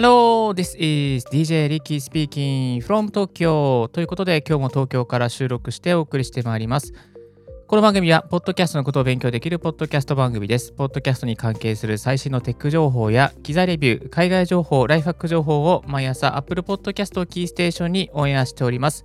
Hello, this is DJ Ricky speaking from Tokyo ということで今日も東京から収録してお送りしてまいります。この番組は、ポッドキャストのことを勉強できるポッドキャスト番組です。ポッドキャストに関係する最新のテック情報や、機材レビュー、海外情報、ライフハック情報を毎朝 Apple Podcast をキーステーションにオンエアしております。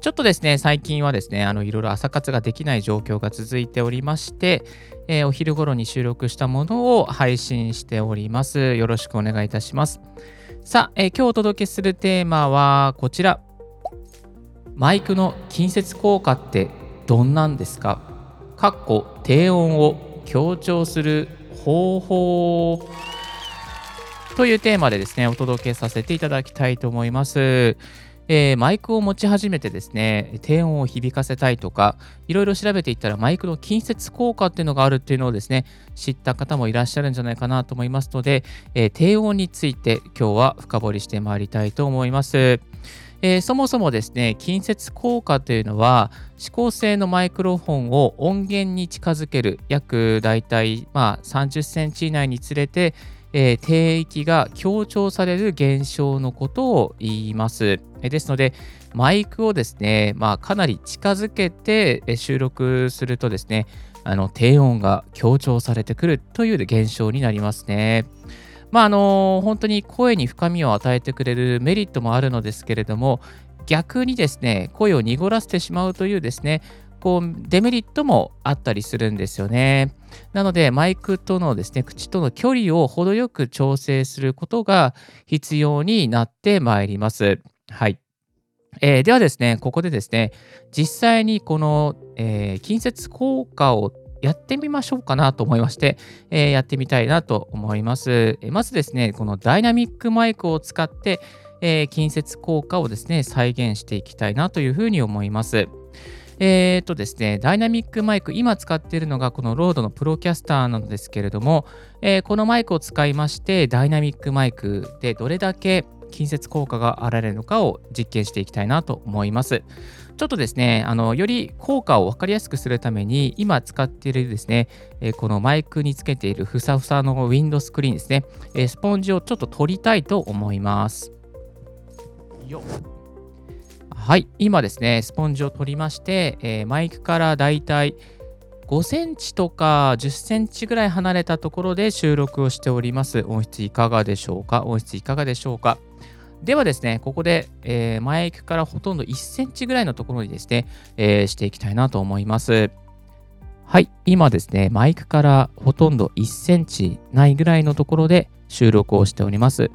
ちょっとですね、最近はですね、あのいろいろ朝活ができない状況が続いておりまして、えー、お昼頃に収録したものを配信しております。よろしくお願いいたします。さあ、えー、今日お届けするテーマはこちら。マイクの近接効果ってどんなんですか？かっこ低音を強調する方法というテーマでですね、お届けさせていただきたいと思います。えー、マイクを持ち始めてですね、低音を響かせたいとか、いろいろ調べていったらマイクの近接効果っていうのがあるっていうのをですね、知った方もいらっしゃるんじゃないかなと思いますので、えー、低音について今日は深掘りしてまいりたいと思います。えー、そもそもですね、近接効果というのは、指向性のマイクロフォンを音源に近づける、約だいたいまあ30センチ以内につれて、えー、低域が強調される現象のことを言います。ですので、マイクをですね、まあ、かなり近づけて収録するとですね、あの低音が強調されてくるという現象になりますね。まあ、あの本当に声に深みを与えてくれるメリットもあるのですけれども、逆にですね、声を濁らせてしまうというですね、こうデメリットもあったりするんですよね。なので、マイクとのですね、口との距離を程よく調整することが必要になってまいります。はい。えー、ではですね、ここでですね、実際にこの、えー、近接効果をやってみましょうかなと思いまして、えー、やってみたいなと思います。えまずですね、このダイナミックマイクを使って、え、近接効果をですね、再現していきたいなというふうに思います。えっ、とですね、ダイナミックマイク、今使っているのがこの RODE の Procaster なのですけれども、えー、このマイクを使いまして、ダイナミックマイクでどれだけ近接効果があられるのかを実験していきたいなと思います。ちょっとですね、あのより効果を分かりやすくするために、今使っているですね、え、このマイクにつけているふさふさのウィンドスクリーンですね、え、スポンジをちょっと取りたいと思います。よっ。はい、今ですね、スポンジを取りまして、えー、マイクからだいたい5センチとか10センチぐらい離れたところで収録をしております。音質いかがでしょうか？音質いかがでしょうか？ではですね、ここで、えー、マイクからほとんど1センチぐらいのところにですね、えー、していきたいなと思います。はい、今ですね、マイクからほとんど1センチないぐらいのところで収録をしております。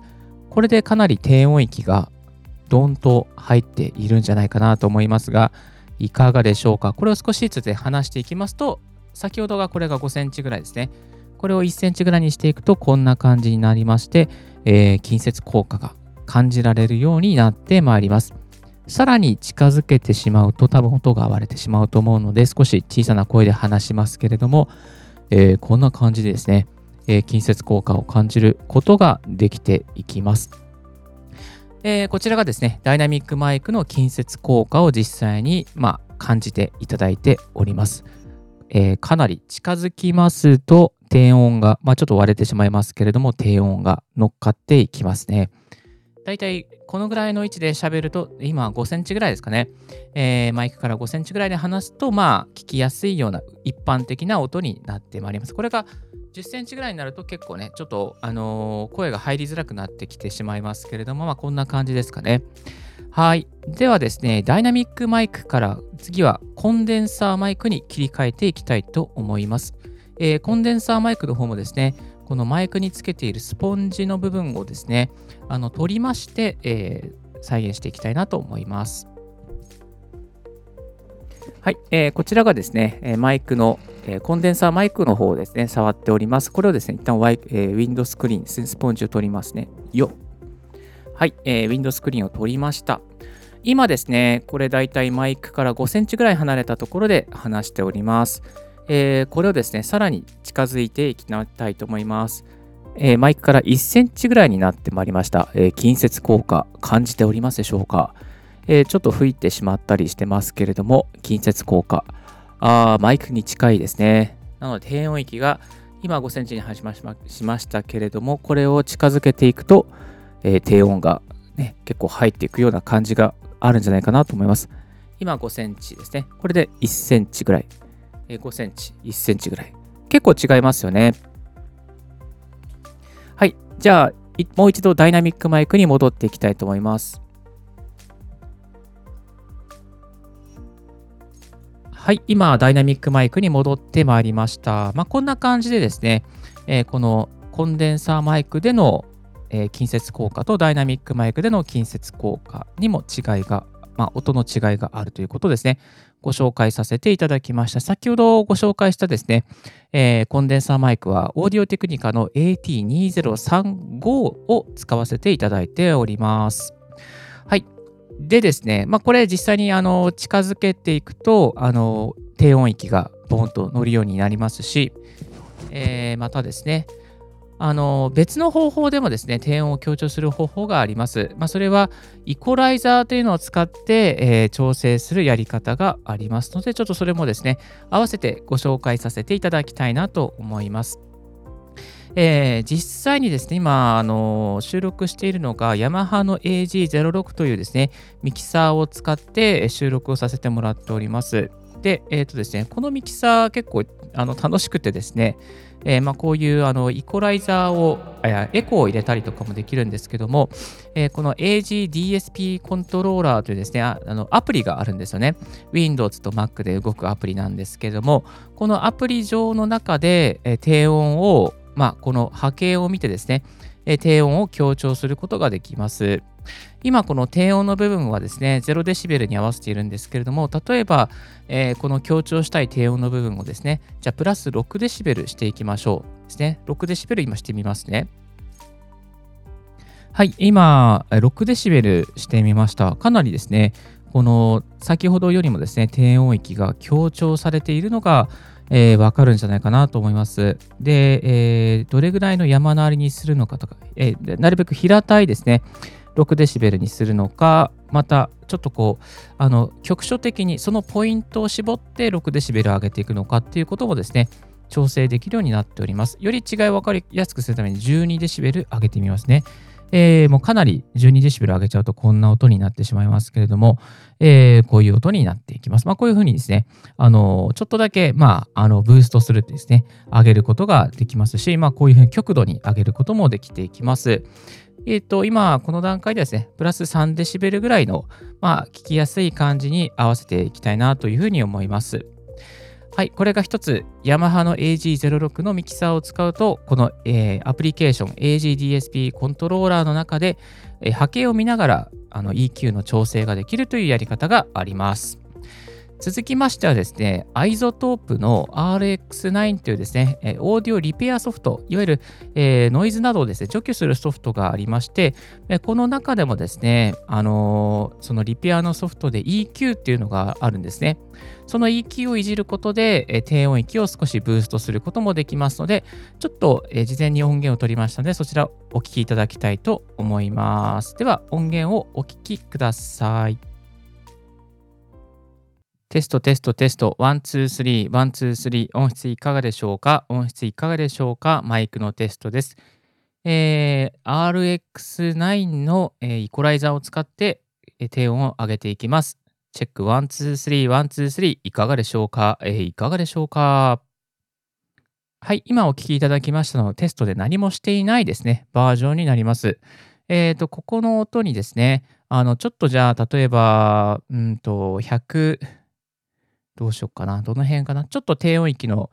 これでかなり低音域がドンと入っているんじゃないかなと思いますが、いかがでしょうか？これを少しずつで話していきますと、先ほどがこれが5センチぐらいですね。これを1センチぐらいにしていくとこんな感じになりまして、えー、近接効果が感じられるようになってまいります。さらに近づけてしまうと多分音が割れてしまうと思うので少し小さな声で話しますけれども、えー、こんな感じでですね、えー、近接効果を感じることができていきます。えー、こちらがですね、ダイナミックマイクの近接効果を実際に、まあ、感じていただいております。えー、かなり近づきますと、低音が、まあ、ちょっと割れてしまいますけれども、低音が乗っかっていきますね。だいたいこのぐらいの位置で喋ると、今5センチぐらいですかね。えー、マイクから5センチぐらいで話すと、まあ、聞きやすいような一般的な音になってまいります。これが10センチぐらいになると結構ね、ちょっと、あのー、声が入りづらくなってきてしまいますけれども、まあ、こんな感じですかね。はい。ではですね、ダイナミックマイクから次はコンデンサーマイクに切り替えていきたいと思います。えー、コンデンサーマイクの方もですね、このマイクにつけているスポンジの部分をですね、あの取りまして、えー、再現していきたいなと思います。はい、えー、こちらがですね、マイクのえ、コンデンサーマイクの方をですね、触っております。これをですね、一旦ワイ、えー、ウィンドスクリーン、スポンジを取りますね。よはい、えー、ウィンドスクリーンを取りました。今ですね、これだいたいマイクから5センチぐらい離れたところで話しております。えー、これをですね、さらに近づいていきたいと思います。えー、マイクから1センチぐらいになってまいりました。えー、近接効果感じておりますでしょうか、えー、ちょっと吹いてしまったりしてますけれども、近接効果あマイクに近いですね。なので低音域が今5センチにしましたけれども、これを近づけていくと、えー、低音が、ね、結構入っていくような感じがあるんじゃないかなと思います。今5センチですね。これで1センチぐらい。えー、5センチ、1センチぐらい。結構違いますよね。はい。じゃあ、もう一度ダイナミックマイクに戻っていきたいと思います。はい、今、ダイナミックマイクに戻ってまいりました。まあ、こんな感じでですね、えー、このコンデンサーマイクでの、えー、近接効果とダイナミックマイクでの近接効果にも違いが、まあ、音の違いがあるということですね。ご紹介させていただきました。先ほどご紹介したですね、えー、コンデンサーマイクはオーディオテクニカの AT2035 を使わせていただいております。はい。でですね、まあ、これ実際にあの近づけていくとあの低音域がボンと乗るようになりますし、えー、またですね、あの別の方法でもですね、低音を強調する方法があります。まあ、それはイコライザーというのを使って、えー、調整するやり方がありますので、ちょっとそれもですね、合わせてご紹介させていただきたいなと思います。えー、実際にですね、今、あの収録しているのが、ヤマハの AG06 というですね、ミキサーを使って収録をさせてもらっております。で、えっ、ー、とですね、このミキサー結構あの楽しくてですね、えー、まあ、こういうあのイコライザーを、エコーを入れたりとかもできるんですけども、えー、この AGDSP コントローラーというですねあのアプリがあるんですよね。Windows と Mac で動くアプリなんですけども、このアプリ上の中で、え低音をまあ、この波形を見てですね、え低音を強調することができます。今、この低音の部分はですね、0デシベルに合わせているんですけれども、例えば、えー、この強調したい低音の部分をですね、じゃあプラス6デシベルしていきましょう。ですね。6デシベル今してみますね。はい、今、6デシベルしてみました。かなりですね、この先ほどよりもですね、低音域が強調されているのが、えー、分かるんじゃないかなと思います。で、えー、どれぐらいの山なりにするのかとか、えー、なるべく平たいですね、6デシベルにするのか、またちょっとこう、あの局所的にそのポイントを絞って6デシベル上げていくのかっていうこともですね、調整できるようになっております。より違いを分かりやすくするために12デシベル上げてみますね。えー、もうかなり12デシベル上げちゃうとこんな音になってしまいますけれども、えー、こういう音になっていきます。まあ、こういうふうにですね、あのちょっとだけ、まあ、あのブーストするですね、上げることができますし、まあ、こういうふうに極度に上げることもできていきます。えっ、ー、と、今、この段階でですね、プラス3デシベルぐらいの、まあ、聞きやすい感じに合わせていきたいなというふうに思います。はい、これが1つ、ヤマハの AG06 のミキサーを使うと、この、えー、アプリケーション AGDSP コントローラーの中で、えー、波形を見ながらあの EQ の調整ができるというやり方があります。続きましてはですね、 iZotope の RX9 というですね、オーディオリペアソフト、いわゆる、えー、ノイズなどをですね、除去するソフトがありまして、この中でもですね、あのー、そのリペアのソフトで EQ っていうのがあるんですね。その EQ をいじることで、え低音域を少しブーストすることもできますので、ちょっと、え事前に音源を取りましたので、そちらお聞きいただきたいと思います。では、音源をお聞きください。テストテストテスト、 one, two, three, one, two, three、音質いかがでしょうか？音質いかがでしょうか？マイクのテストです。えー、RX9 の、えー、イコライザーを使って、えー、低音を上げていきます。チェック、 one, two, three, one, two, three、いかがでしょうか？えー、いかがでしょうか？はい、今お聞きいただきましたのはテストで何もしていないですね、バージョンになります。えっ、ー、と、ここの音にですね、あの、ちょっとじゃあ、例えば、うんと、100、どうしようかな。どの辺かな。ちょっと低音域の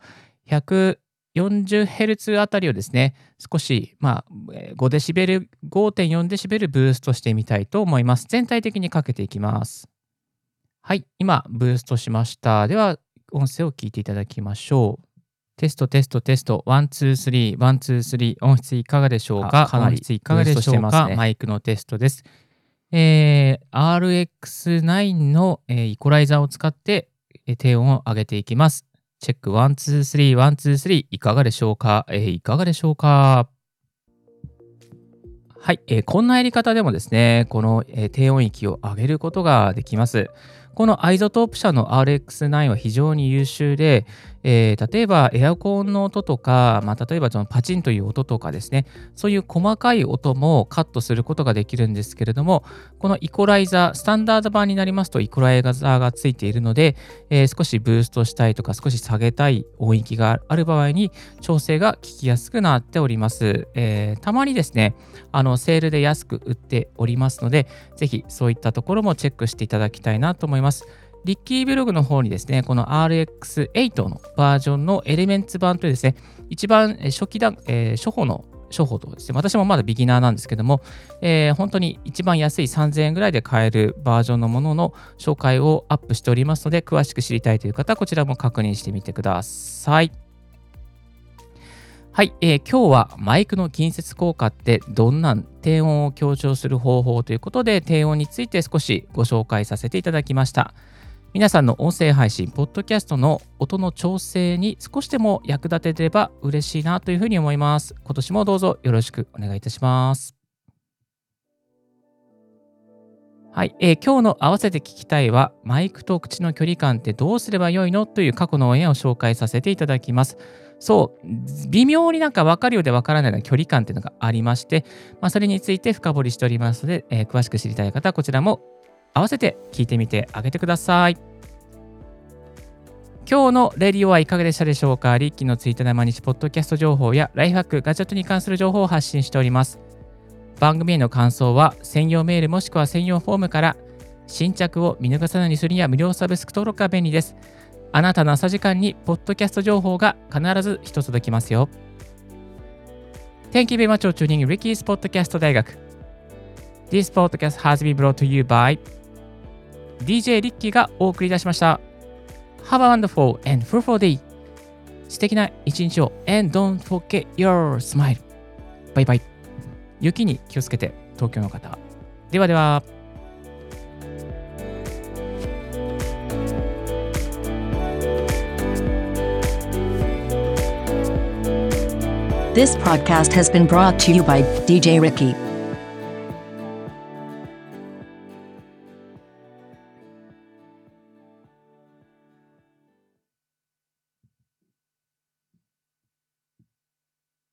140Hz あたりをですね、少し、まあ、5デシベル、5.4デシベルブーストしてみたいと思います。全体的にかけていきます。はい、今、ブーストしました。では、音声を聞いていただきましょう。テスト、テスト、テスト、 one, two, three, one, two, three、音質いかがでしょうか？かなり音質いかがでしょうか、ね、マイクのテストです。えー、RX9 の、えー、イコライザーを使って低音を上げていきます。チェック。1、2、3、1、2、3いかがでしょうか、えー、いかがでしょうか？はい、えー、こんなやり方でもですね、この、えー、低音域を上げることができます。この iZotope 社の RX9 は非常に優秀で、えー、例えばエアコンの音とか、まあ、例えばそのパチンという音とかですね、そういう細かい音もカットすることができるんですけれども、このイコライザー、スタンダード版になりますとイコライザーがついているので、えー、少しブーストしたいとか少し下げたい音域がある場合に調整が効きやすくなっております。えー、たまにですね、あのセールで安く売っておりますので、ぜひそういったところもチェックしていただきたいなと思います。リッキーブログの方にですね、この RX8 のバージョンのエレメンツ版というですね、一番初期段、えー、初歩の処方とですね、私もまだビギナーなんですけども、えー、本当に一番安い3000円ぐらいで買えるバージョンのものの紹介をアップしておりますので、詳しく知りたいという方はこちらも確認してみてください。はい、えー、今日はマイクの近接効果ってどんな低音を強調する方法ということで低音について少しご紹介させていただきました。皆さんの音声配信、ポッドキャストの音の調整に少しでも役立てれば嬉しいなというふうに思います。今年もどうぞよろしくお願いいたします。はい、えー、今日の合わせて聞きたいは、マイクと口の距離感ってどうすればよいのという過去のオンエアを紹介させていただきます。そう、微妙になんか分かるようで分からないような距離感っていうのがありまして、まあ、それについて深掘りしておりますので、えー、詳しく知りたい方はこちらも合わせて聞いてみてあげてください。今日のレディオはいかがでしたでしょうか？リッキーのツイッターで毎日ポッドキャスト情報やライフハック、ガジェットに関する情報を発信しております。番組への感想は専用メールもしくは専用フォームから新着を見逃さないようにするには無料サブスク登録が便利です。あなたの朝時間にポッドキャスト情報が必ず一つ届きますよ。Thank you very much for tuning Ricky's Podcast 大学。This podcast has been brought to you by DJ リッキーがお送りいたしました。Have a wonderful and fruitful day! 素敵な一日を and don't forget your smile! バイバイ雪に気をつけて東京の方ではでは This podcast has been brought to you by DJ Ricky.